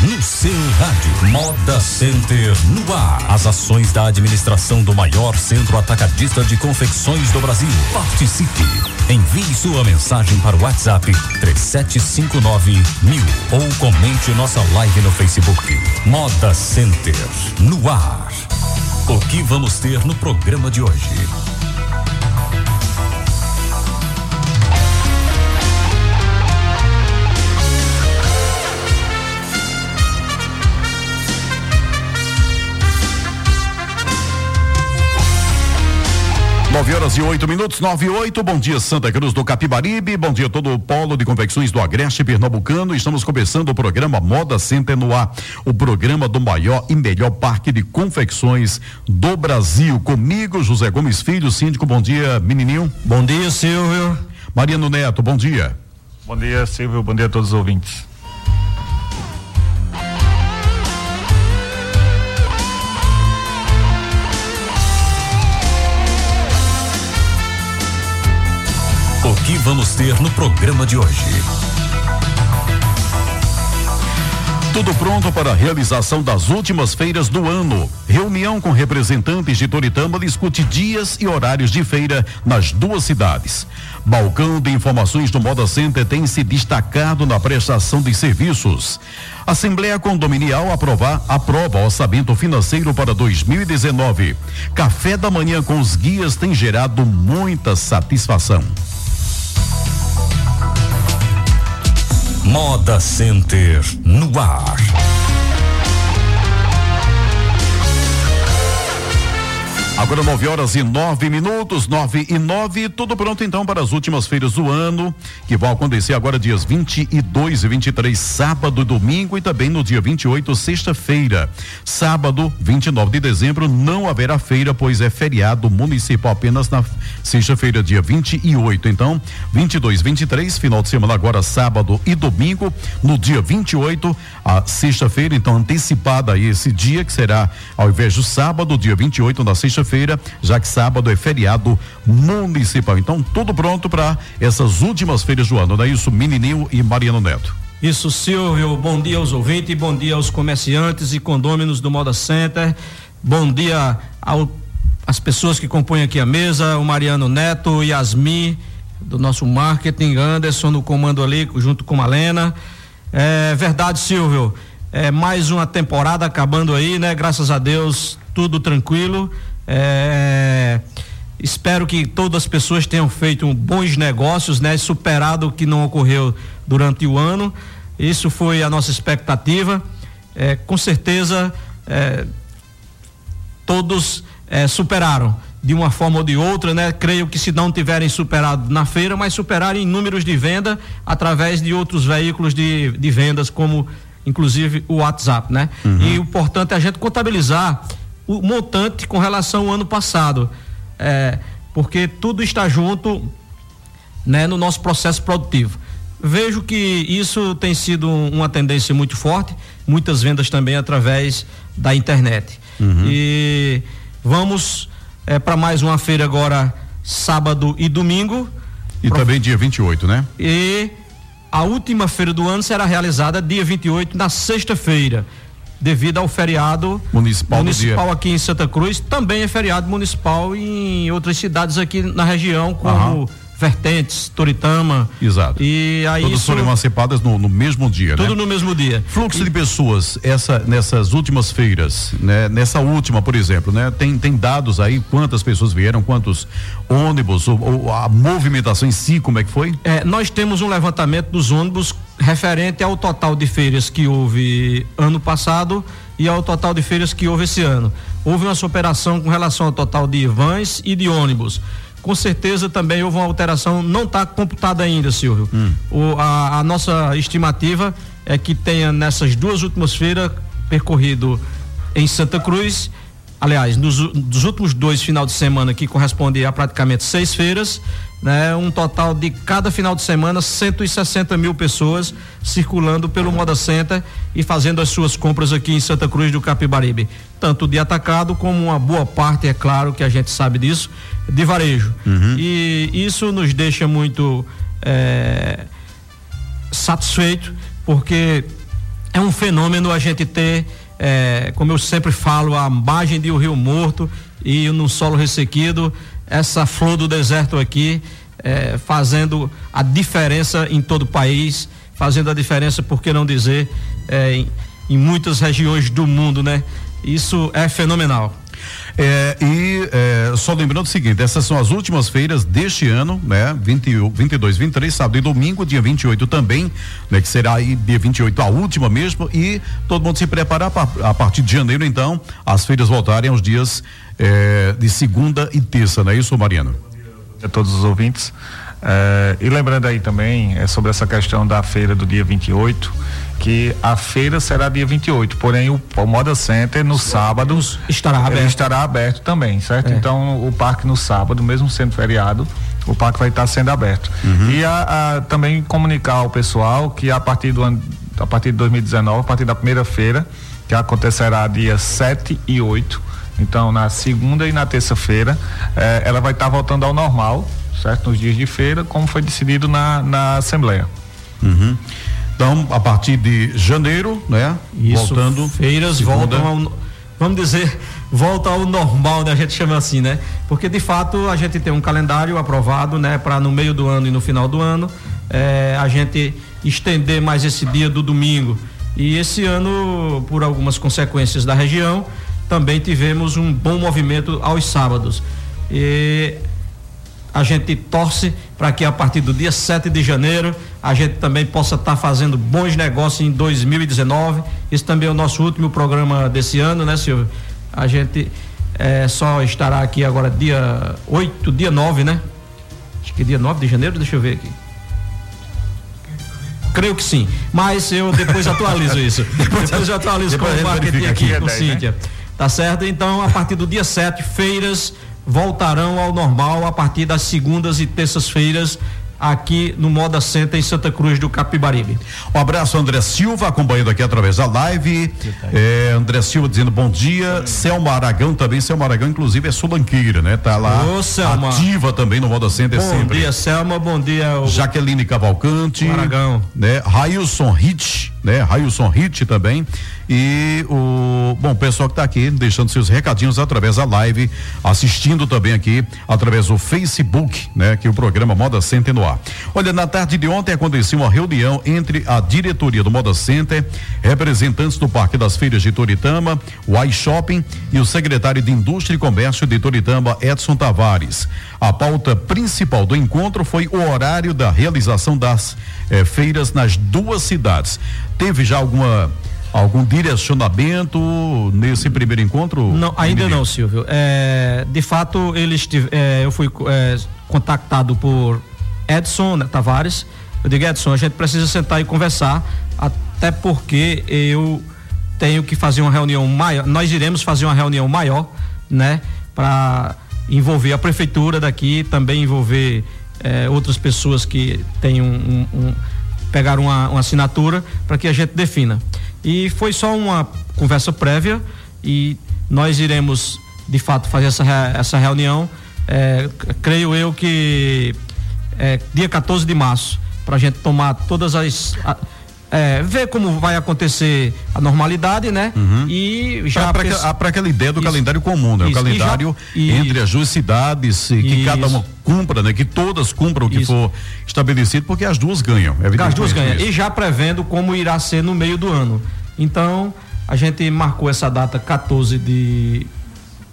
no seu rádio. Moda Center no ar. As ações da administração do maior centro atacadista de confecções do Brasil. Participe. Envie sua mensagem para o WhatsApp 3759 mil ou comente nossa live no Facebook. Moda Center no ar. O que vamos ter no programa de hoje? 9 horas e 8 minutos, 9 e 8. Bom dia, Santa Cruz do Capibaribe. Bom dia, todo o polo de confecções do Agreste Pernambucano. Estamos começando o programa Moda Center no ar. O programa do maior e melhor parque de confecções do Brasil. Comigo, José Gomes Filho, síndico. Bom dia, menininho. Bom dia, Silvio. Mariano Neto, bom dia. Bom dia, Silvio. Bom dia a todos os ouvintes. Que vamos ter no programa de hoje? Tudo pronto para a realização das últimas feiras do ano. Reunião com representantes de Toritama discute dias e horários de feira nas duas cidades. Balcão de informações do Moda Center tem se destacado na prestação de serviços. Assembleia Condominial aprovar, aprova orçamento financeiro para 2019. Café da manhã com os guias tem gerado muita satisfação. Moda Center no ar. Agora 9 horas e nove minutos, 9 e 9, tudo pronto então para as últimas feiras do ano, que vão acontecer agora dias 22 e 23, sábado e domingo, e também no dia 28, sexta-feira. Sábado, 29 de dezembro, não haverá feira, pois é feriado municipal apenas na sexta-feira, dia 28. Então, 22, 23, final de semana agora, sábado e domingo. No dia 28, a sexta-feira, então antecipada aí esse dia, que será ao invés do sábado, dia 28, na sexta-feira feira já que sábado é feriado municipal. Então, tudo pronto para essas últimas feiras do ano, não é isso, Menininho e Mariano Neto? Isso, Silvio. Bom dia aos ouvintes, bom dia aos comerciantes e condôminos do Moda Center. Bom dia ao as pessoas que compõem aqui a mesa, o Mariano Neto, Yasmin, do nosso marketing, Anderson no comando ali, junto com a Lena. É verdade, Silvio. É mais uma temporada acabando aí, né? Graças a Deus, tudo tranquilo. É, espero que todas as pessoas tenham feito bons negócios, né? Superado o que não ocorreu durante o ano. Isso foi a nossa expectativa. É, com certeza, é, todos é, superaram de uma forma ou de outra, né? Creio que se não tiverem superado na feira, mas superaram em números de venda através de outros veículos de, de vendas, como inclusive o WhatsApp, né? Uhum. E o importante é a gente contabilizar o montante com relação ao ano passado. É, porque tudo está junto né, no nosso processo produtivo. Vejo que isso tem sido uma tendência muito forte, muitas vendas também através da internet. Uhum. E vamos é, para mais uma feira agora, sábado e domingo. E Pro... também dia 28, né? E a última feira do ano será realizada dia 28, na sexta-feira devido ao feriado municipal, municipal aqui em Santa Cruz, também é feriado municipal em outras cidades aqui na região, como Aham. Vertentes, Toritama. Exato. E aí Todas isso, foram emancipadas no, no mesmo dia, Tudo né? no mesmo dia. Fluxo e... de pessoas, essa, nessas últimas feiras, né? Nessa última, por exemplo, né? Tem, tem dados aí, quantas pessoas vieram, quantos ônibus, ou, ou a movimentação em si, como é que foi? É, nós temos um levantamento dos ônibus referente ao total de feiras que houve ano passado e ao total de feiras que houve esse ano. Houve uma superação com relação ao total de vans e de ônibus com certeza também houve uma alteração, não está computada ainda, Silvio. Hum. O, a, a, nossa estimativa é que tenha nessas duas últimas feiras percorrido em Santa Cruz, aliás, nos, últimos dois final de semana que corresponde a praticamente seis feiras, né? Um total de cada final de semana 160 mil pessoas circulando pelo Moda Center e fazendo as suas compras aqui em Santa Cruz do Capibaribe, tanto de atacado como uma boa parte, é claro que a gente sabe disso, de varejo. Uhum. E isso nos deixa muito é, satisfeito porque é um fenômeno a gente ter, é, como eu sempre falo, a margem de um rio morto e num solo ressequido, essa flor do deserto aqui, é, fazendo a diferença em todo o país, fazendo a diferença, por que não dizer, é, em, em muitas regiões do mundo, né? Isso é fenomenal. É, e é, só lembrando o seguinte, essas são as últimas feiras deste ano, né? 20, 22, 23, sábado e domingo, dia 28 também, né? Que será aí dia 28 a última mesmo e todo mundo se preparar a partir de janeiro então, as feiras voltarem aos dias é, de segunda e terça, não é isso, Mariano? A todos os ouvintes. É, e lembrando aí também é, sobre essa questão da feira do dia 28, que a feira será dia 28, porém o, o Moda Center no sábado estará aberto. estará aberto também, certo? É. Então o parque no sábado, mesmo sendo feriado, o parque vai estar sendo aberto. Uhum. E a, a, também comunicar ao pessoal que a partir do ano, a partir de 2019, a partir da primeira feira, que acontecerá dia 7 e 8, então na segunda e na terça-feira, eh, ela vai estar voltando ao normal, certo? Nos dias de feira, como foi decidido na, na Assembleia. Uhum. Então, a partir de janeiro, né? Isso, voltando. Feiras segunda. voltam ao, vamos dizer, volta ao normal, né? A gente chama assim, né? Porque de fato a gente tem um calendário aprovado, né? Para no meio do ano e no final do ano, é, a gente estender mais esse dia do domingo. E esse ano, por algumas consequências da região, também tivemos um bom movimento aos sábados. E a gente torce para que a partir do dia 7 de janeiro a gente também possa estar tá fazendo bons negócios em 2019. Esse também é o nosso último programa desse ano, né, Silvio? A gente é, só estará aqui agora dia 8, dia 9, né? Acho que dia 9 de janeiro, deixa eu ver aqui. Creio que sim, mas eu depois atualizo isso. depois eu atualizo com o marketing aqui, com Cíntia. Né? Tá certo? Então, a partir do dia 7, feiras voltarão ao normal a partir das segundas e terças-feiras aqui no Moda Center em Santa Cruz do Capibaribe. Um abraço, André Silva, acompanhando aqui através da live. É, André Silva dizendo bom dia. Selma Aragão também. Selma Aragão, inclusive, é sulanqueira, né? Tá lá Ô, ativa também no Moda Center bom sempre. Bom dia, Selma. Bom dia, o... Jaqueline Cavalcante. O Aragão. Né? Railson Hit, né? Railson Hit também. E o bom pessoal que está aqui deixando seus recadinhos através da live, assistindo também aqui através do Facebook, né? Que o programa Moda Center no ar. Olha, na tarde de ontem aconteceu uma reunião entre a diretoria do Moda Center, representantes do Parque das Feiras de Toritama, o iShopping e o secretário de Indústria e Comércio de Toritama, Edson Tavares. A pauta principal do encontro foi o horário da realização das eh, feiras nas duas cidades. Teve já alguma algum direcionamento nesse primeiro encontro? Não, ainda não, Silvio. É, de fato, eles é, eu fui é, contactado por Edson né, Tavares. Eu digo, Edson, a gente precisa sentar e conversar, até porque eu tenho que fazer uma reunião maior. Nós iremos fazer uma reunião maior, né, para envolver a prefeitura daqui, também envolver é, outras pessoas que têm um, um, um pegar uma, uma assinatura para que a gente defina. E foi só uma conversa prévia e nós iremos de fato fazer essa, essa reunião. É, creio eu que é, dia 14 de março, para a gente tomar todas as. A, é, ver como vai acontecer a normalidade, né? Uhum. E já para aquela ideia do isso, calendário comum, né? Isso, o calendário já, entre as duas cidades, que isso. cada uma cumpra, né? Que todas cumpram o que for estabelecido, porque as duas ganham. As duas ganham. E já prevendo como irá ser no meio do ano. Então, a gente marcou essa data 14 de,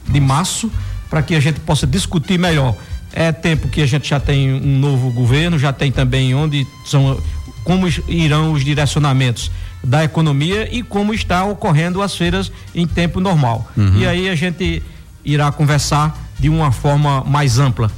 de março para que a gente possa discutir melhor. É tempo que a gente já tem um novo governo, já tem também onde são como irão os direcionamentos da economia e como está ocorrendo as feiras em tempo normal. Uhum. E aí a gente irá conversar de uma forma mais ampla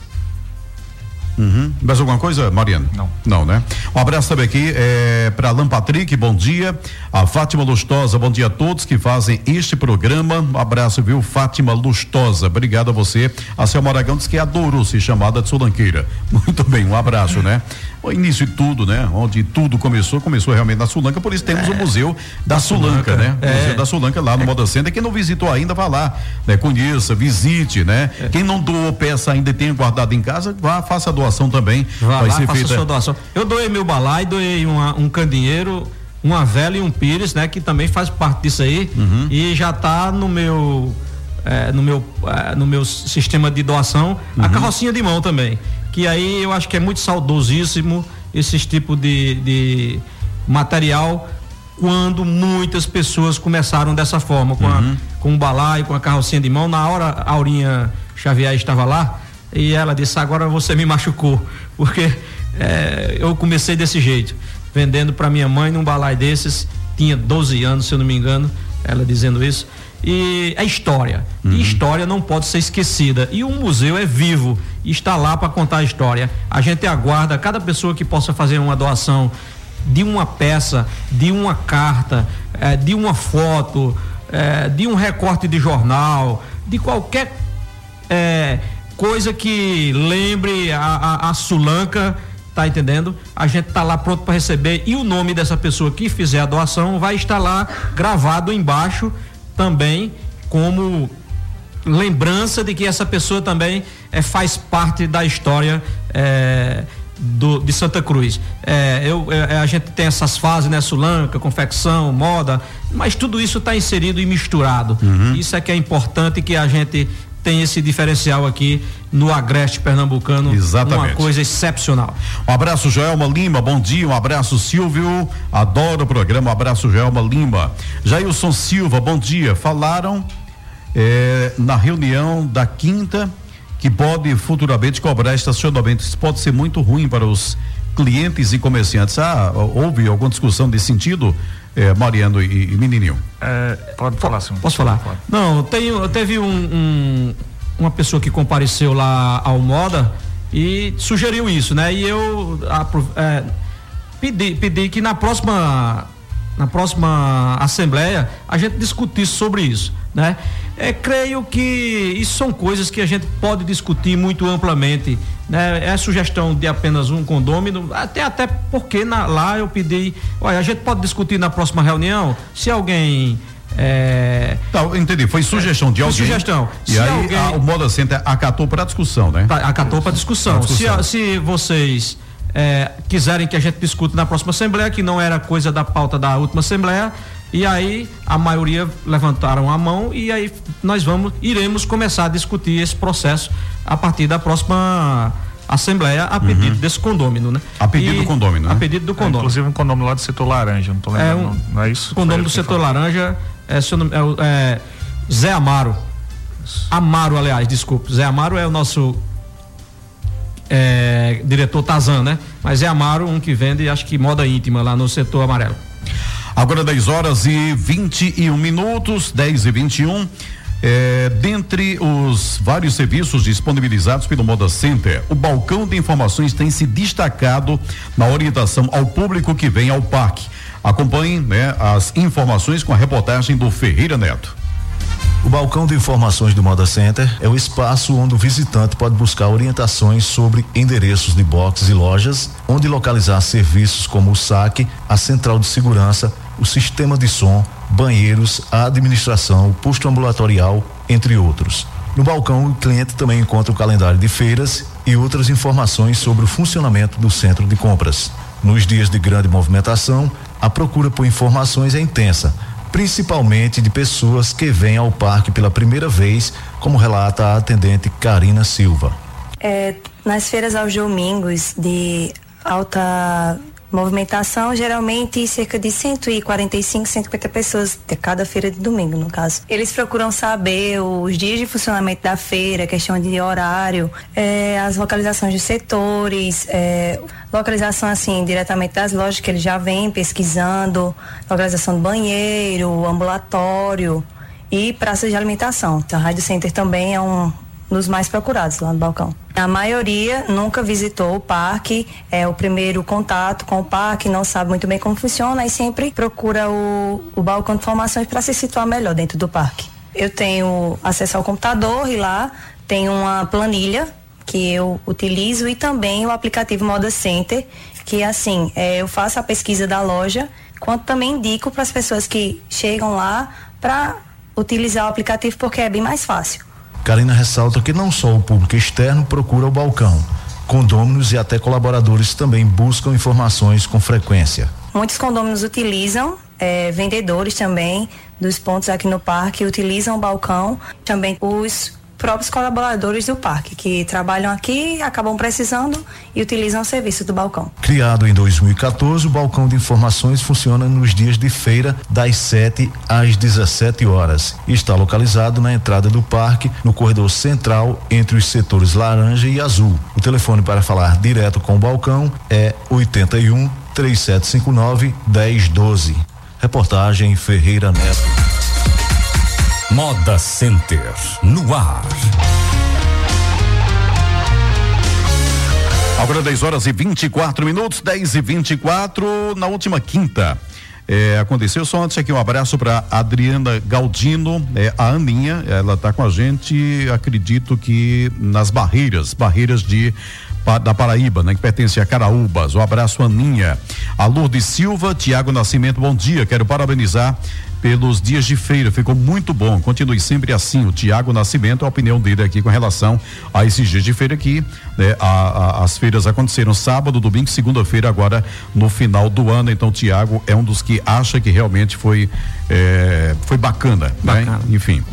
Uhum. Mais alguma coisa, Mariana? Não. Não, né? Um abraço também aqui é, para Alan Patrick, bom dia. A Fátima Lustosa, bom dia a todos que fazem este programa. Um abraço, viu, Fátima Lustosa. Obrigado a você. A Selma Aragão diz que adorou ser chamada de Solanqueira. Muito bem, um abraço, né? O início de tudo, né? Onde tudo começou, começou realmente na Sulanca, por isso temos é, o Museu da, Sulanca, Sulanca, né? É. O Museu da Sulanca lá no é. Moda Center. Quem não visitou ainda, vá lá, né? Conheça, visite, né? É. Quem não doou peça ainda e tenha guardado em casa, vá, faça a doação também. Vá vai lá, ser faça feita... sua doação. Eu doei meu balai, doei uma, um candinheiro, uma vela e um pires, né? Que também faz parte disso aí uhum. e já está no meu é, no meu é, no meu sistema de doação uhum. a carrocinha de mão também, que aí eu acho que é muito saudosíssimo esses tipos de, de material quando muitas pessoas começaram dessa forma, com, uhum. a, com o balaio, com a carrocinha de mão. Na hora, a Aurinha Xavier estava lá e ela disse: Agora você me machucou, porque é, eu comecei desse jeito, vendendo para minha mãe num balaio desses. Tinha 12 anos, se eu não me engano, ela dizendo isso. E a história. Uhum. E história não pode ser esquecida. E o museu é vivo e está lá para contar a história. A gente aguarda cada pessoa que possa fazer uma doação de uma peça, de uma carta, eh, de uma foto, eh, de um recorte de jornal, de qualquer eh, coisa que lembre a, a, a Sulanca, tá entendendo? A gente tá lá pronto para receber e o nome dessa pessoa que fizer a doação vai estar lá gravado embaixo também como lembrança de que essa pessoa também é, faz parte da história é, do, de Santa Cruz. É, eu, é, a gente tem essas fases, né? Sulanca, confecção, moda, mas tudo isso está inserido e misturado. Uhum. Isso é que é importante que a gente tem esse diferencial aqui no Agreste Pernambucano. Exatamente. Uma coisa excepcional. Um abraço, Joelma Lima, bom dia. Um abraço, Silvio. Adoro o programa. Um abraço, Joelma Lima. Jailson Silva, bom dia. Falaram é, na reunião da quinta que pode futuramente cobrar estacionamento. Isso pode ser muito ruim para os clientes e comerciantes. Ah, houve alguma discussão desse sentido, eh, Mariano e, e Menininho? É, pode falar, sim. Posso falar? Pode. Não, tem, teve um, um, uma pessoa que compareceu lá ao Moda e sugeriu isso, né? E eu é, pedi, pedi que na próxima na próxima assembleia a gente discutisse sobre isso, né? É, creio que isso são coisas que a gente pode discutir muito amplamente, né? É sugestão de apenas um condômino, até até porque na, lá eu pedi, olha, a gente pode discutir na próxima reunião, se alguém é... Não, entendi. Foi sugestão de alguém. Foi sugestão. E se aí alguém... a, o Moda Center acatou para discussão, né? Tá, acatou para discussão. discussão. Se, se vocês é, quiserem que a gente discuta na próxima Assembleia, que não era coisa da pauta da última Assembleia, e aí a maioria levantaram a mão e aí nós vamos, iremos começar a discutir esse processo a partir da próxima Assembleia a pedido uhum. desse condômino, né? A pedido e, do condômino, né? A pedido do condômino. É, inclusive um condômino lá do setor laranja, não tô lembrando, é um, não, é isso? Condômino do setor laranja é, é, é Zé Amaro. Amaro, aliás, desculpe. Zé Amaro é o nosso é, diretor Tazan, né? Mas é Amaro, um que vende, acho que moda íntima lá no setor amarelo. Agora 10 horas e 21 minutos, 10 e 21. É, dentre os vários serviços disponibilizados pelo Moda Center, o balcão de informações tem se destacado na orientação ao público que vem ao parque. Acompanhem né, as informações com a reportagem do Ferreira Neto. O balcão de informações do Moda Center é o espaço onde o visitante pode buscar orientações sobre endereços de boxes e lojas, onde localizar serviços como o saque, a central de segurança, o sistema de som, banheiros, a administração, o posto ambulatorial, entre outros. No balcão, o cliente também encontra o calendário de feiras e outras informações sobre o funcionamento do centro de compras. Nos dias de grande movimentação, a procura por informações é intensa principalmente de pessoas que vêm ao parque pela primeira vez, como relata a atendente Karina Silva. É, nas feiras aos domingos de alta Movimentação geralmente cerca de 145, 150 pessoas de cada feira de domingo, no caso. Eles procuram saber os dias de funcionamento da feira, questão de horário, é, as localizações dos setores, é, localização assim diretamente das lojas que eles já vêm pesquisando, localização do banheiro, ambulatório e praças de alimentação. Então, a Rádio Center também é um nos mais procurados lá no balcão. A maioria nunca visitou o parque, é o primeiro contato com o parque, não sabe muito bem como funciona e sempre procura o, o balcão de informações para se situar melhor dentro do parque. Eu tenho acesso ao computador e lá tem uma planilha que eu utilizo e também o aplicativo Moda Center, que assim, é, eu faço a pesquisa da loja, quanto também indico para as pessoas que chegam lá para utilizar o aplicativo porque é bem mais fácil. Karina ressalta que não só o público externo procura o balcão, condôminos e até colaboradores também buscam informações com frequência. muitos condôminos utilizam, é, vendedores também dos pontos aqui no parque utilizam o balcão, também os próprios colaboradores do parque que trabalham aqui, acabam precisando e utilizam o serviço do balcão. Criado em 2014, o balcão de informações funciona nos dias de feira das 7 às 17 horas. Está localizado na entrada do parque, no corredor central entre os setores laranja e azul. O telefone para falar direto com o balcão é 81 3759 1012. Reportagem Ferreira Neto. Moda Center no ar. Agora 10 horas e 24 minutos, 10 e 24 na última quinta. É, aconteceu só antes aqui um abraço para Adriana Galdino, é, a Aninha, ela está com a gente, acredito que nas barreiras, barreiras de da Paraíba, né, que pertence a Caraúbas. Um abraço, Aninha. A Lourdes Silva, Tiago Nascimento, bom dia. Quero parabenizar pelos dias de feira. Ficou muito bom. Continue sempre assim. O Tiago Nascimento, a opinião dele aqui com relação a esses dias de feira aqui. Né? A, a, as feiras aconteceram sábado, domingo, segunda-feira, agora no final do ano. Então, o Tiago é um dos que acha que realmente foi, é, foi bacana, né? bacana. Né? Enfim.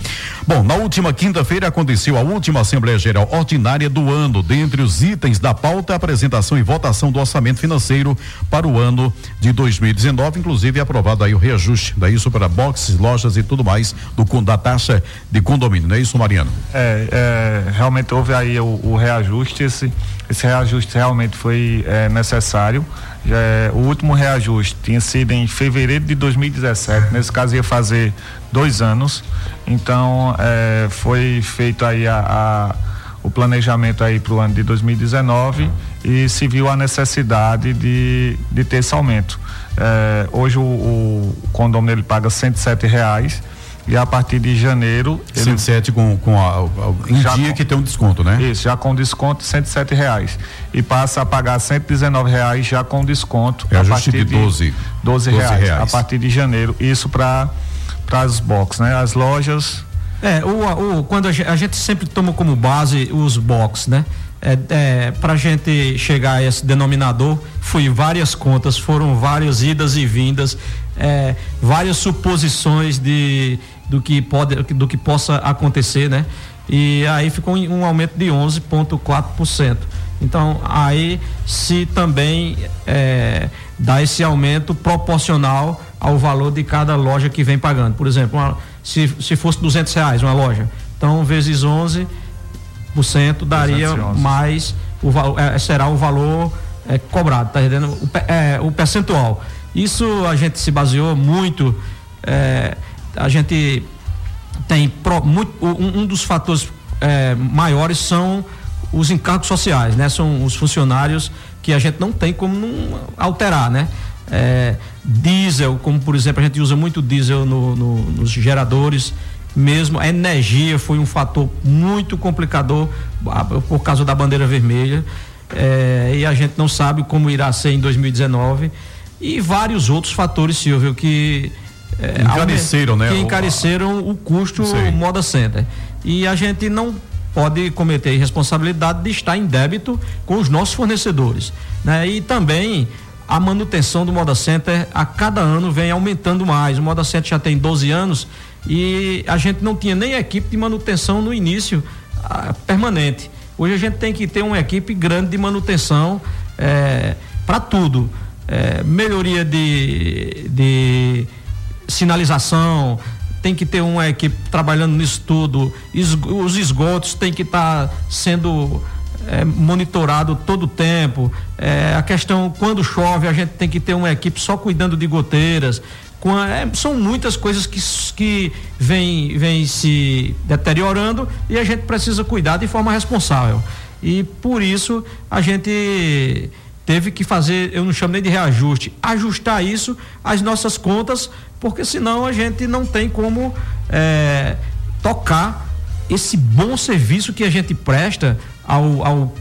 Bom, na última quinta-feira aconteceu a última Assembleia Geral Ordinária do ano. Dentre os itens da pauta, apresentação e votação do orçamento financeiro para o ano de 2019, inclusive aprovado aí o reajuste daí isso para boxes, lojas e tudo mais do da taxa de condomínio, não é isso, Mariano? É, é realmente houve aí o, o, reajuste, esse, esse reajuste realmente foi é, necessário. Já, é, o último reajuste tinha sido em fevereiro de 2017, nesse caso ia fazer dois anos. Então é, foi feito aí a, a, o planejamento aí para o ano de 2019 e se viu a necessidade de, de ter esse aumento. É, hoje o, o condomínio ele paga 107 reais e a partir de janeiro. 107 com, com a, a, em dia com, que tem um desconto, né? Isso, já com desconto 107 reais. E passa a pagar 119 reais já com desconto. É a partir de 12, 12, 12 reais, reais. A partir de janeiro. Isso para as boxes, né? As lojas. É, o, o, quando a gente, a gente sempre toma como base os box, né? É, é, para a gente chegar a esse denominador, foi várias contas, foram várias idas e vindas, é, várias suposições de, do, que pode, do que possa acontecer, né? E aí ficou um aumento de 11,4%. Então, aí se também é, dá esse aumento proporcional ao valor de cada loja que vem pagando. Por exemplo, uma, se, se fosse 200 reais uma loja, então vezes 11 daria 211. mais o é, será o valor é, cobrado, tá entendendo? O, é, o percentual. Isso a gente se baseou muito, é, a gente tem pro, muito, um, um, dos fatores é, maiores são os encargos sociais, né? São os funcionários que a gente não tem como não alterar, né? É, diesel, como por exemplo a gente usa muito diesel no, no, nos geradores, mesmo a energia foi um fator muito complicador por causa da bandeira vermelha é, e a gente não sabe como irá ser em 2019 e vários outros fatores, Silvio, que é, encareceram, né? Que encareceram o, custo Moda Center. E a gente não pode cometer a irresponsabilidade de estar em débito com os nossos fornecedores, né? E também a manutenção do Moda Center a cada ano vem aumentando mais. O Moda Center já tem 12 anos e a gente não tinha nem equipe de manutenção no início a, permanente. Hoje a gente tem que ter uma equipe grande de manutenção é, para tudo. É, melhoria de, de sinalização, tem que ter uma equipe trabalhando nisso tudo. os esgotos têm que estar tá sendo é, monitorado todo o tempo. É, a questão, quando chove, a gente tem que ter uma equipe só cuidando de goteiras. É, são muitas coisas que, que vêm vem se deteriorando e a gente precisa cuidar de forma responsável. E por isso a gente teve que fazer, eu não chamo nem de reajuste, ajustar isso às nossas contas, porque senão a gente não tem como é, tocar esse bom serviço que a gente presta ao, ao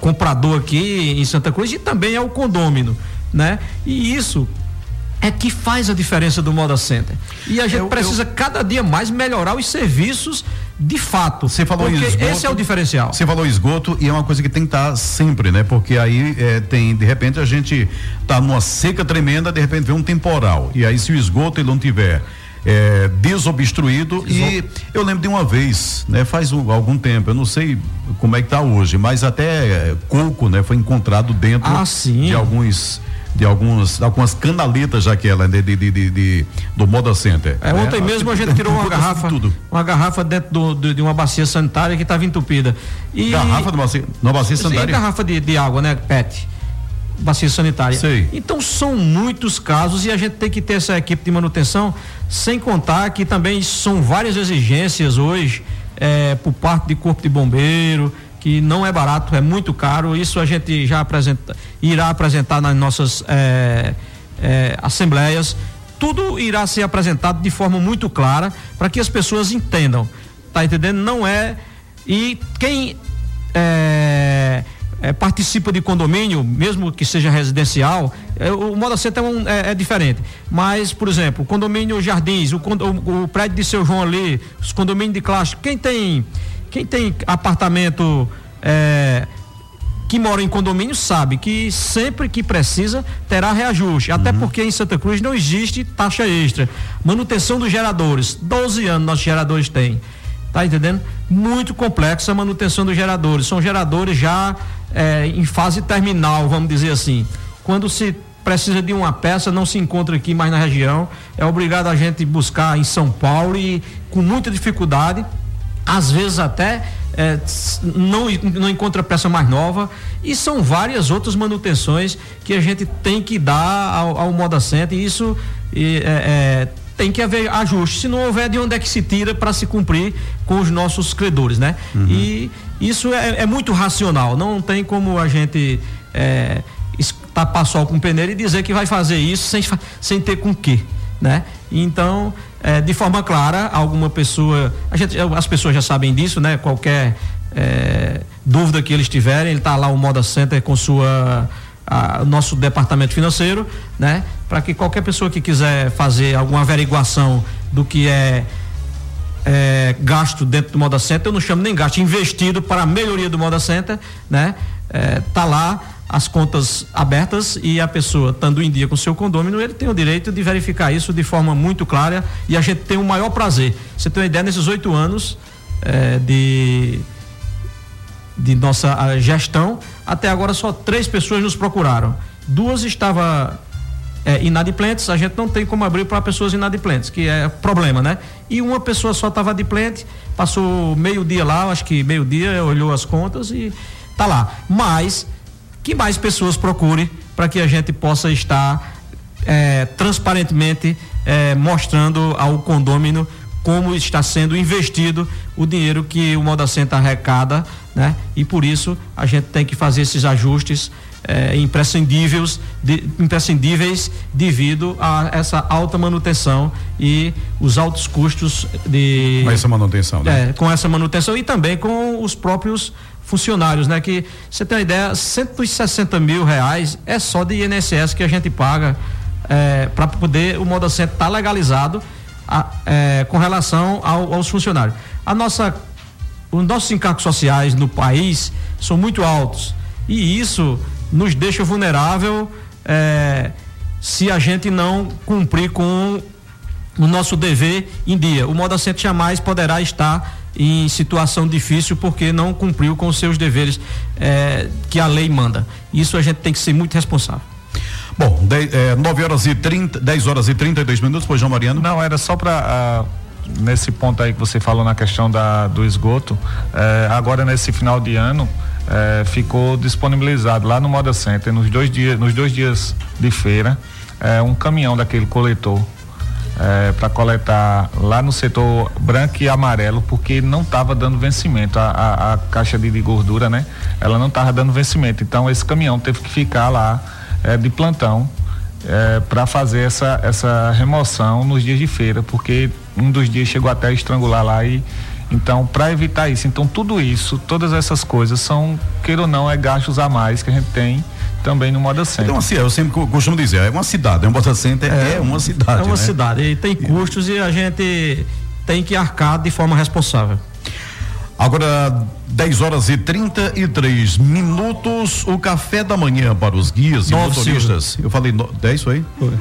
comprador aqui em Santa Cruz e também ao condômino, né? E isso é que faz a diferença do Moda Center. E a gente eu, precisa eu... cada dia mais melhorar os serviços de fato. Você falou porque esgoto, esse é o diferencial. Você falou esgoto e é uma coisa que tem que estar tá sempre, né? Porque aí é, tem, de repente a gente tá numa seca tremenda, de repente vem um temporal. E aí se o esgoto ele não tiver é, desobstruído e eu lembro de uma vez, né, faz um, algum tempo, eu não sei como é que está hoje, mas até é, coco, né, foi encontrado dentro ah, de alguns de alguns, algumas canaletas jaquela né, de, de, de, de, do Moda Center. É, ontem né? mesmo a gente tirou uma garrafa, tudo. uma garrafa dentro do, de, de, uma bacia sanitária que estava entupida. E, garrafa de bacia, bacia sanitária? Sim, garrafa de, de água, né, PET bacia sanitária. Sei. Então são muitos casos e a gente tem que ter essa equipe de manutenção, sem contar que também são várias exigências hoje é, por parte de corpo de bombeiro, que não é barato, é muito caro. Isso a gente já apresenta, irá apresentar nas nossas é, é, assembleias. Tudo irá ser apresentado de forma muito clara para que as pessoas entendam. Tá entendendo? Não é. E quem é, participa de condomínio, mesmo que seja residencial, o Moda Center é, é, é, diferente. Mas, por exemplo, o condomínio Jardins, o, o, o prédio de seu João ali, os condomínios de classe, quem tem quem tem apartamento é, que mora em condomínio sabe que sempre que precisa terá reajuste. Até uhum. porque em Santa Cruz não existe taxa extra. Manutenção dos geradores. 12 anos nossos geradores têm. Tá entendendo? Muito complexa a manutenção dos geradores. São geradores já é, em fase terminal, vamos dizer assim. Quando se precisa de uma peça, não se encontra aqui mais na região, é obrigado a gente buscar em São Paulo e com muita dificuldade às vezes até é, não, não encontra peça mais nova e são várias outras manutenções que a gente tem que dar ao, ao Moda Center e isso é, é, tem que haver ajuste. Se não houver, de onde é que se tira para se cumprir com os nossos credores, né? Uhum. E isso é, é, muito racional. Não tem como a gente é, tapar sol com peneira e dizer que vai fazer isso sem, sem ter com quê, né? Então, é, de forma clara, alguma pessoa, gente, as pessoas já sabem disso, né? Qualquer é, dúvida que eles tiverem, ele está lá o Moda Center com sua a, nosso departamento financeiro, né? Para que qualquer pessoa que quiser fazer alguma averiguação do que é, é, gasto dentro do Moda Center, eu não chamo nem gasto, investido para a melhoria do Moda Center, né? É, tá lá as contas abertas e a pessoa estando em dia com seu condômino, ele tem o direito de verificar isso de forma muito clara e a gente tem o maior prazer. Você tem uma ideia, nesses oito anos é, de, de nossa gestão, até agora só três pessoas nos procuraram. Duas estavam é, inadimplentes, a gente não tem como abrir para pessoas inadimplentes, que é problema, né? E uma pessoa só estava adimplente, passou meio dia lá, acho que meio dia, olhou as contas e tá lá. Mas que mais pessoas procurem para que a gente possa estar é, transparentemente é, mostrando ao condômino como está sendo investido o dinheiro que o Moda Center arrecada, né? E por isso a gente tem que fazer esses ajustes é, imprescindíveis, de, imprescindíveis devido a essa alta manutenção e os altos custos de com essa manutenção, né? É, com essa manutenção e também com os próprios funcionários, né? Que você tem uma ideia, 160 mil reais é só de INSS que a gente paga é, para poder o Moda Center estar tá legalizado a, é, com relação ao, aos funcionários. A nossa, os nossos encargos sociais no país são muito altos e isso nos deixa vulnerável é, se a gente não cumprir com o nosso dever em dia. O Moda Center jamais poderá estar em situação difícil porque não cumpriu com os seus deveres é, que a lei manda. Isso a gente tem que ser muito responsável. Bom, 9 é, horas e 30, 10 horas e 32 minutos, pois João Mariano. Não, era só para uh, ah, nesse ponto aí que você falou na questão da, do esgoto, uh, agora nesse final de ano uh, ficou disponibilizado lá no Moda Center, nos dois dias, nos dois dias de feira, um caminhão daquele coletor é, para coletar lá no setor branco e amarelo, porque não estava dando vencimento. A, a, a caixa de, de, gordura, né? Ela não estava dando vencimento. Então esse caminhão teve que ficar lá é, de plantão é, para fazer essa, essa remoção nos dias de feira, porque um dos dias chegou até a estrangular lá e então, para evitar isso, então tudo isso, todas essas coisas são, queira ou não, é gastos a mais que a gente tem também no Moda Center. Então, assim, eu sempre costumo dizer, é uma cidade, é um Moda Center, é, é uma cidade. É uma né? cidade, e tem custos e a gente tem que arcar de forma responsável. Agora, 10 horas e 33 minutos, o café da manhã para os guias e motoristas. Silvio. Eu falei 10 foi? Foi.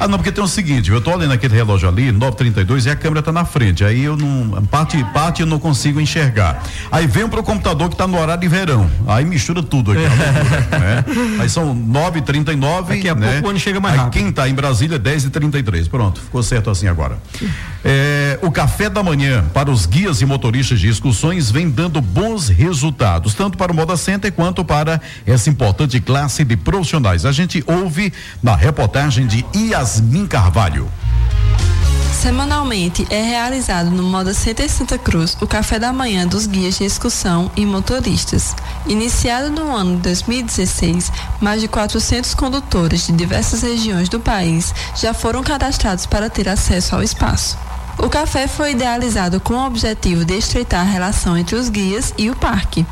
Ah, não, porque tem o seguinte, eu tô olhando aquele relógio ali, 932, e a câmera tá na frente. Aí eu não. Parte, parte eu não consigo enxergar. Aí venho pro computador que tá no horário de verão. Aí mistura tudo aqui. né? Aí são 9h39. Daqui a né? pouco quando chega mais Aí rápido. Quem tá em Brasília, 10 e 33 Pronto, ficou certo assim agora. É, o café da manhã para os guias e motoristas de excursões vem dando bons resultados, tanto para o Moda Center quanto para essa importante classe de profissionais. A gente ouve na reportagem de Yasmin Carvalho. Semanalmente é realizado no Moda Center Santa Cruz o café da manhã dos guias de excursão e motoristas. Iniciado no ano de 2016, mais de 400 condutores de diversas regiões do país já foram cadastrados para ter acesso ao espaço. O café foi idealizado com o objetivo de estreitar a relação entre os guias e o parque.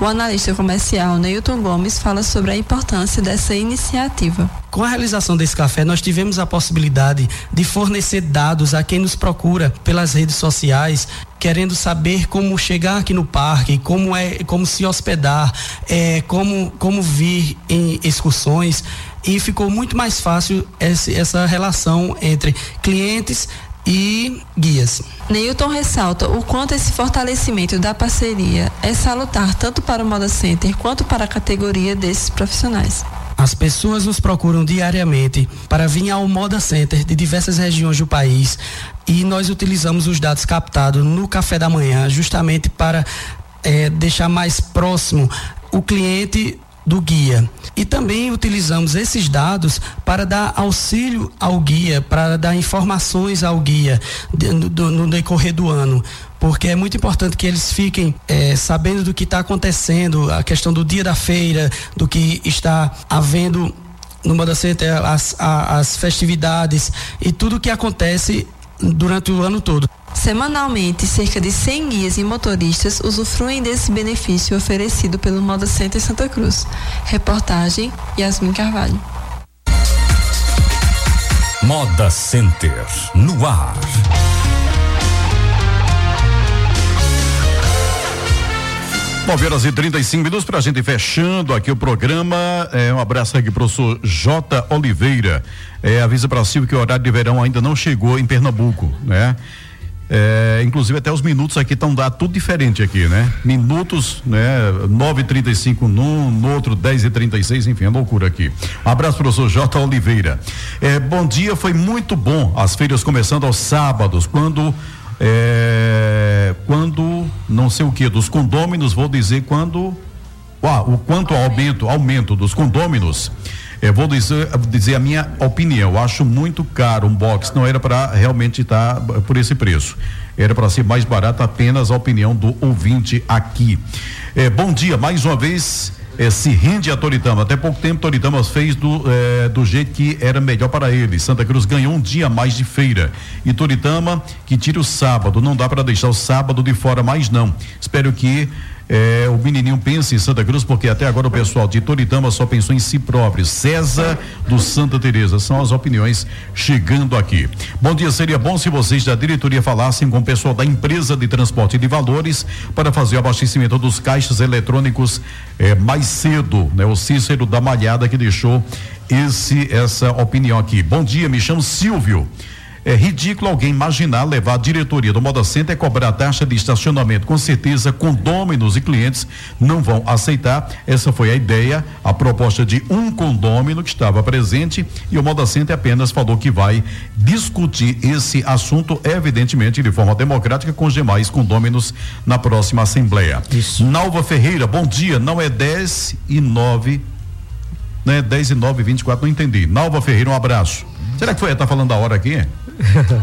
O analista comercial Neilton Gomes fala sobre a importância dessa iniciativa. Com a realização desse café, nós tivemos a possibilidade de fornecer dados a quem nos procura pelas redes sociais, querendo saber como chegar aqui no parque, como é, como se hospedar, é, como, como vir em excursões e ficou muito mais fácil essa relação entre clientes e guias. Neilton ressalta o quanto esse fortalecimento da parceria é salutar tanto para o Moda Center quanto para a categoria desses profissionais. As pessoas nos procuram diariamente para vir ao Moda Center de diversas regiões do país e nós utilizamos os dados captados no café da manhã justamente para é, deixar mais próximo o cliente do guia. E também utilizamos esses dados para dar auxílio ao guia, para dar informações ao guia no, no decorrer do ano porque é muito importante que eles fiquem é, sabendo do que está acontecendo, a questão do dia da feira, do que está havendo no Moda Center, as, as festividades e tudo o que acontece durante o ano todo. Semanalmente, cerca de 100 guias e motoristas usufruem desse benefício oferecido pelo Moda Center Santa Cruz. Reportagem Yasmin Carvalho. Moda Center no ar. Nove horas e 35 minutos para a gente fechando aqui o programa. É, um abraço aqui para o professor J. Oliveira. É, avisa para Silvio que o horário de verão ainda não chegou em Pernambuco, né? É, inclusive até os minutos aqui estão dá tudo diferente aqui, né? Minutos, né? 9:35 num, no outro 10 e 36 enfim, é loucura aqui. Um abraço professor J. Oliveira. É, bom dia, foi muito bom as feiras começando aos sábados, quando é, quando não sei o que dos condôminos, vou dizer quando ah, o quanto aumento, aumento dos condôminos. Vou dizer, dizer a minha opinião. Eu acho muito caro um box. Não era para realmente estar tá por esse preço. Era para ser mais barato apenas a opinião do ouvinte aqui. É, bom dia, mais uma vez. É, se rende a Toritama. Até pouco tempo, Toritama fez do, é, do jeito que era melhor para ele. Santa Cruz ganhou um dia mais de feira. E Toritama, que tira o sábado. Não dá para deixar o sábado de fora mais, não. Espero que é, o menininho pensa em Santa Cruz, porque até agora o pessoal de Toritama só pensou em si próprio. César do Santa Teresa, são as opiniões chegando aqui. Bom dia, seria bom se vocês da diretoria falassem com o pessoal da empresa de transporte de valores para fazer o abastecimento dos caixas eletrônicos é, mais cedo, né? O Cícero da Malhada que deixou esse essa opinião aqui. Bom dia, me chamo Silvio. É ridículo alguém imaginar levar a diretoria do Moda Center e cobrar a taxa de estacionamento. Com certeza, condôminos e clientes não vão aceitar. Essa foi a ideia, a proposta de um condômino que estava presente e o Moda Center apenas falou que vai discutir esse assunto, evidentemente, de forma democrática com os demais condôminos na próxima Assembleia. Isso. Nalva Ferreira, bom dia. Não é 10 e 9 né? 10 e 9, 24, não entendi. Nalva Ferreira, um abraço. Será que foi? Tá falando da hora aqui?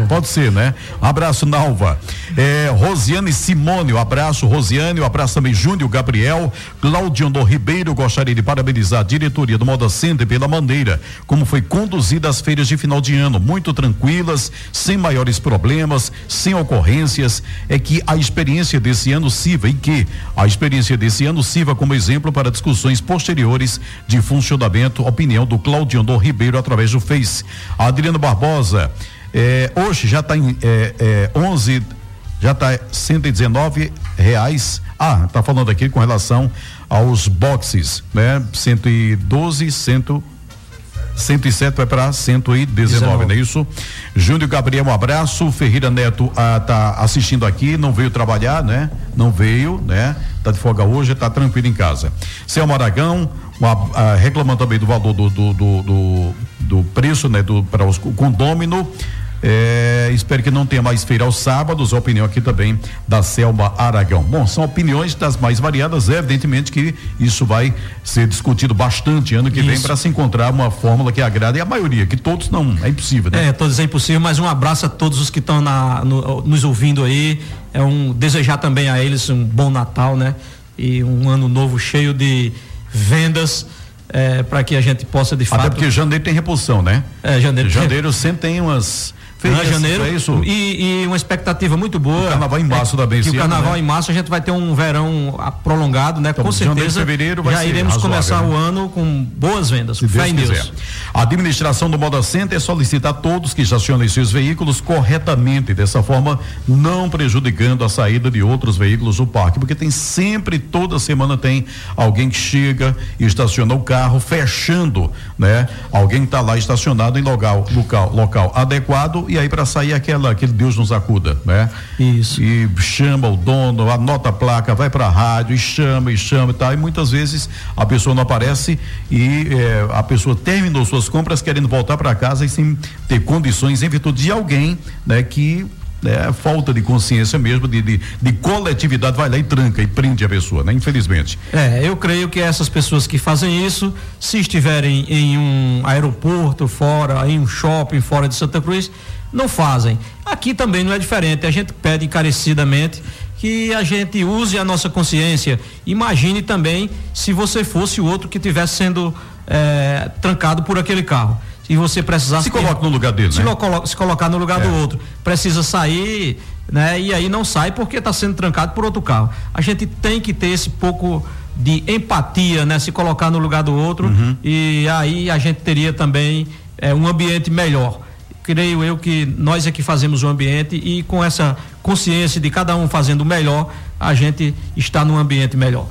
Pode ser, né? Um abraço, Nalva. É, Rosiane Simone, um abraço, Rosiane, um abraço também, Júnior Gabriel. Claudio Ribeiro, gostaria de parabenizar a diretoria do Moda Center pela maneira como foi conduzida as feiras de final de ano, muito tranquilas, sem maiores problemas, sem ocorrências. É que a experiência desse ano sirva e que a experiência desse ano sirva como exemplo para discussões posteriores de funcionamento, opinião do Claudio Ribeiro através do Face. Adriano Barbosa, é, hoje já está em é, é, 11, já está 119 reais. Ah, está falando aqui com relação aos boxes, né? 112, 100 107 vai para 119, não é isso? Júnior Gabriel, um abraço. Ferreira Neto ah, tá assistindo aqui, não veio trabalhar, né? Não veio, né? Tá de folga hoje, tá tranquilo em casa. Selma Aragão, uma, ah, reclamando também do valor do, do, do, do, do preço, né? Do, para os condômino. É, espero que não tenha mais feira aos sábados. A opinião aqui também da Selma Aragão. Bom, são opiniões das mais variadas. É evidentemente que isso vai ser discutido bastante ano que isso. vem para se encontrar uma fórmula que agrade a maioria, que todos não é impossível, né? É, todos é impossível, mas um abraço a todos os que estão no, nos ouvindo aí. É um desejar também a eles um bom Natal, né? E um ano novo cheio de vendas. É, para que a gente possa de fato. Até porque janeiro tem reposição, né? É, janeiro. Janeiro sempre tem umas Fez ah, janeiro. Isso? E, e, uma expectativa muito boa. O carnaval em março é, também. Que o carnaval né? em março a gente vai ter um verão prolongado, né? Então, com certeza. fevereiro vai já iremos razoável, começar né? o ano com boas vendas. Se Fé Deus em Deus. Quiser. A administração do Moda Center é solicitar a todos que estacionem seus veículos corretamente, dessa forma não prejudicando a saída de outros veículos do parque, porque tem sempre, toda semana tem alguém que chega e estaciona o carro, fechando, né? Alguém está lá estacionado em local, local, local adequado e aí para sair aquela aquele Deus nos acuda, né? Isso. E chama o dono, anota a placa, vai para a rádio e chama e chama e tal. E muitas vezes a pessoa não aparece e eh, a pessoa terminou suas compras querendo voltar para casa e sem ter condições em virtude de alguém, né, que é, falta de consciência mesmo, de, de, de, coletividade, vai lá e tranca e prende a pessoa, né? Infelizmente. É, eu creio que essas pessoas que fazem isso, se estiverem em um aeroporto fora, em um shopping fora de Santa Cruz, não fazem. Aqui também não é diferente. A gente pede encarecidamente que a gente use a nossa consciência. Imagine também se você fosse o outro que estivesse sendo é, trancado por aquele carro e você precisar se coloca no lugar dele, se, né? Se colocar no lugar é. do outro, precisa sair, né? E aí não sai porque está sendo trancado por outro carro. A gente tem que ter esse pouco de empatia, né? Se colocar no lugar do outro uhum. e aí a gente teria também é, um ambiente melhor. Creio eu que nós é que fazemos o ambiente e com essa consciência de cada um fazendo o melhor, a gente está num ambiente melhor.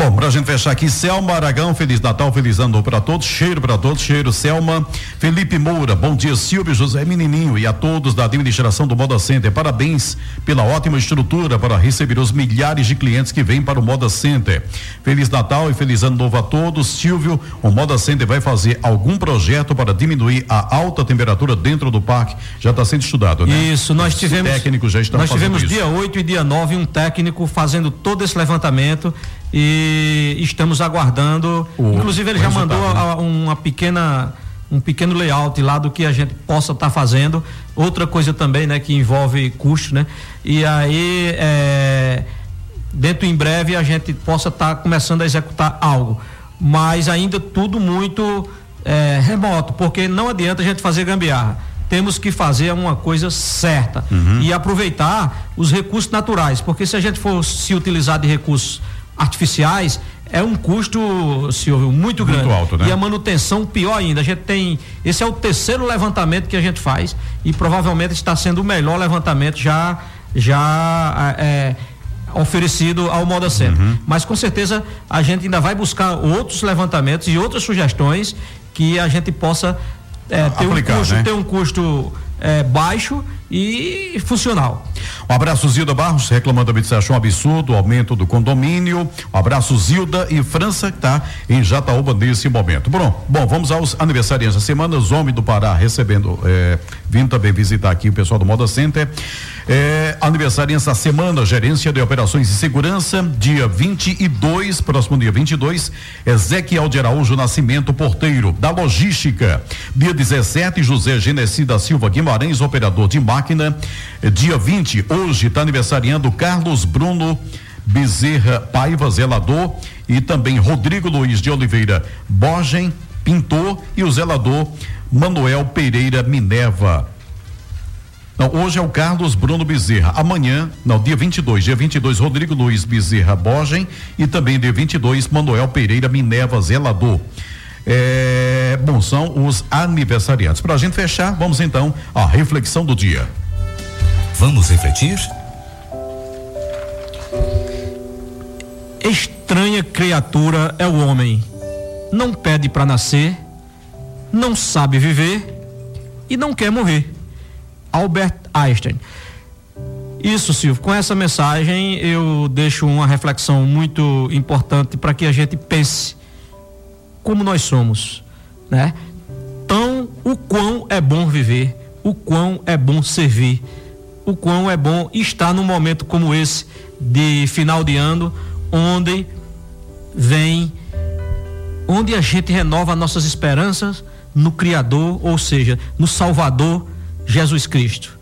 Bom, pra gente fechar aqui, Selma Aragão, Feliz Natal, Feliz Ano para todos, cheiro para todos, cheiro, Selma, Felipe Moura, bom dia, Silvio José Menininho e a todos da administração do Moda Center, parabéns pela ótima estrutura para receber os milhares de clientes que vêm para o Moda Center. Feliz Natal e Feliz Ano Novo a todos, Silvio, o Moda Center vai fazer algum projeto para diminuir a alta temperatura dentro do parque, já está sendo estudado, né? Isso, nós tivemos. Técnicos já estão Nós tivemos dia 8 e dia 9 um técnico fazendo todo esse levantamento e estamos aguardando. O, inclusive ele já mandou a, uma pequena um pequeno layout lá do que a gente possa estar tá fazendo. Outra coisa também, né, que envolve custo, né? E aí é, dentro em breve a gente possa estar tá começando a executar algo, mas ainda tudo muito é, remoto, porque não adianta a gente fazer gambiarra. Temos que fazer uma coisa certa uhum. e aproveitar os recursos naturais, porque se a gente for se utilizar de recursos artificiais é um custo, Silvio, muito, muito grande. alto, né? E a manutenção pior ainda. A gente tem. Esse é o terceiro levantamento que a gente faz e provavelmente está sendo o melhor levantamento já, já é, oferecido ao Moda Center. Uhum. Mas com certeza a gente ainda vai buscar outros levantamentos e outras sugestões que a gente possa é, ter, Aplicar, um custo, né? ter um custo é, baixo e funcional. Um abraço, Zilda Barros, reclamando que você achou um absurdo o aumento do condomínio. Um abraço, Zilda e França, que está em Jataúba nesse momento. Bom, bom, vamos aos aniversariantes da semana. Os homens do Pará recebendo, é, vindo também visitar aqui o pessoal do Moda Center. É, aniversariantes da semana, gerência de operações e segurança, dia 22, próximo dia 22, Ezequiel de Araújo Nascimento, porteiro da logística. Dia 17, José Genesi da Silva Guimarães, operador de máquina. Dia 20, hoje está aniversariando Carlos Bruno Bezerra Paiva, zelador, e também Rodrigo Luiz de Oliveira Borgen, pintor, e o zelador Manuel Pereira Minerva. Não, hoje é o Carlos Bruno Bezerra. Amanhã, não, dia 22, dia 22, Rodrigo Luiz Bezerra Borgen e também dia 22, Manuel Pereira Minerva Zelador. É, bom, são os aniversariantes. Para a gente fechar, vamos então à reflexão do dia. Vamos refletir? Estranha criatura é o homem. Não pede para nascer, não sabe viver e não quer morrer. Albert Einstein. Isso, Silvio. Com essa mensagem eu deixo uma reflexão muito importante para que a gente pense como nós somos, né? Então, o quão é bom viver, o quão é bom servir, o quão é bom estar num momento como esse de final de ano, onde vem, onde a gente renova nossas esperanças no Criador, ou seja, no Salvador Jesus Cristo.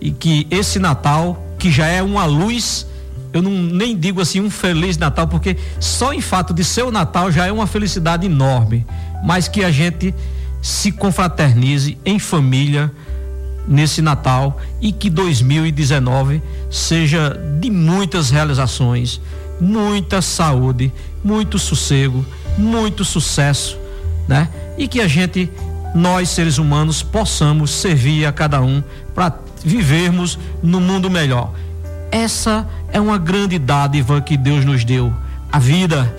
E que esse Natal, que já é uma luz, eu não nem digo assim um feliz Natal, porque só em fato de ser o Natal já é uma felicidade enorme, mas que a gente se confraternize em família nesse Natal e que 2019 seja de muitas realizações, muita saúde, muito sossego, muito sucesso, né? E que a gente nós seres humanos possamos servir a cada um para vivermos no mundo melhor. Essa é uma grande dádiva que Deus nos deu, a vida,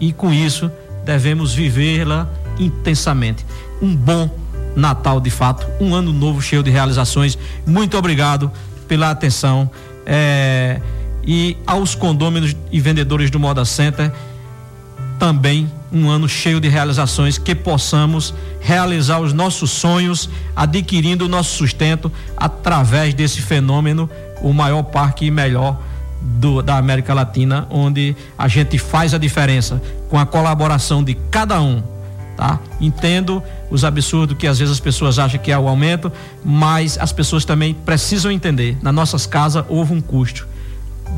e com isso devemos vivê-la intensamente. Um bom Natal de fato, um ano novo cheio de realizações. Muito obrigado pela atenção. É, e aos condôminos e vendedores do Moda Center, também um ano cheio de realizações, que possamos realizar os nossos sonhos, adquirindo o nosso sustento através desse fenômeno, o maior parque e melhor do, da América Latina, onde a gente faz a diferença com a colaboração de cada um, tá? Entendo os absurdos que às vezes as pessoas acham que é o aumento, mas as pessoas também precisam entender. Nas nossas casas houve um custo.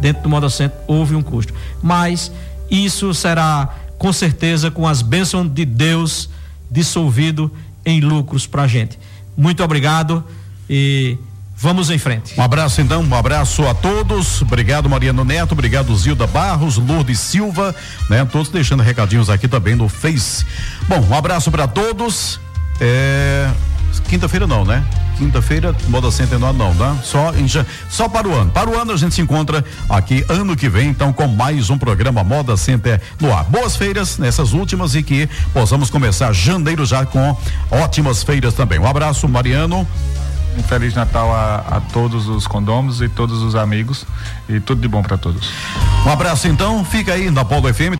Dentro do modo centro houve um custo. Mas isso será com certeza com as bênçãos de Deus dissolvido em lucros para a gente. Muito obrigado e Vamos em frente. Um abraço então, um abraço a todos. Obrigado Mariano Neto, obrigado Zilda Barros, Lourdes Silva, né? Todos deixando recadinhos aqui também no Face. Bom, um abraço para todos. É... Quinta-feira não, né? Quinta-feira, Moda Center não, não, tá? Só, em, só para o ano. Para o ano a gente se encontra aqui ano que vem, então, com mais um programa Moda Center no ar. Boas feiras nessas últimas e que possamos começar janeiro já com ótimas feiras também. Um abraço, Mariano. Um feliz Natal a, a todos os condôminos e todos os amigos e tudo de bom para todos. Um abraço então, fica aí na Polo FM.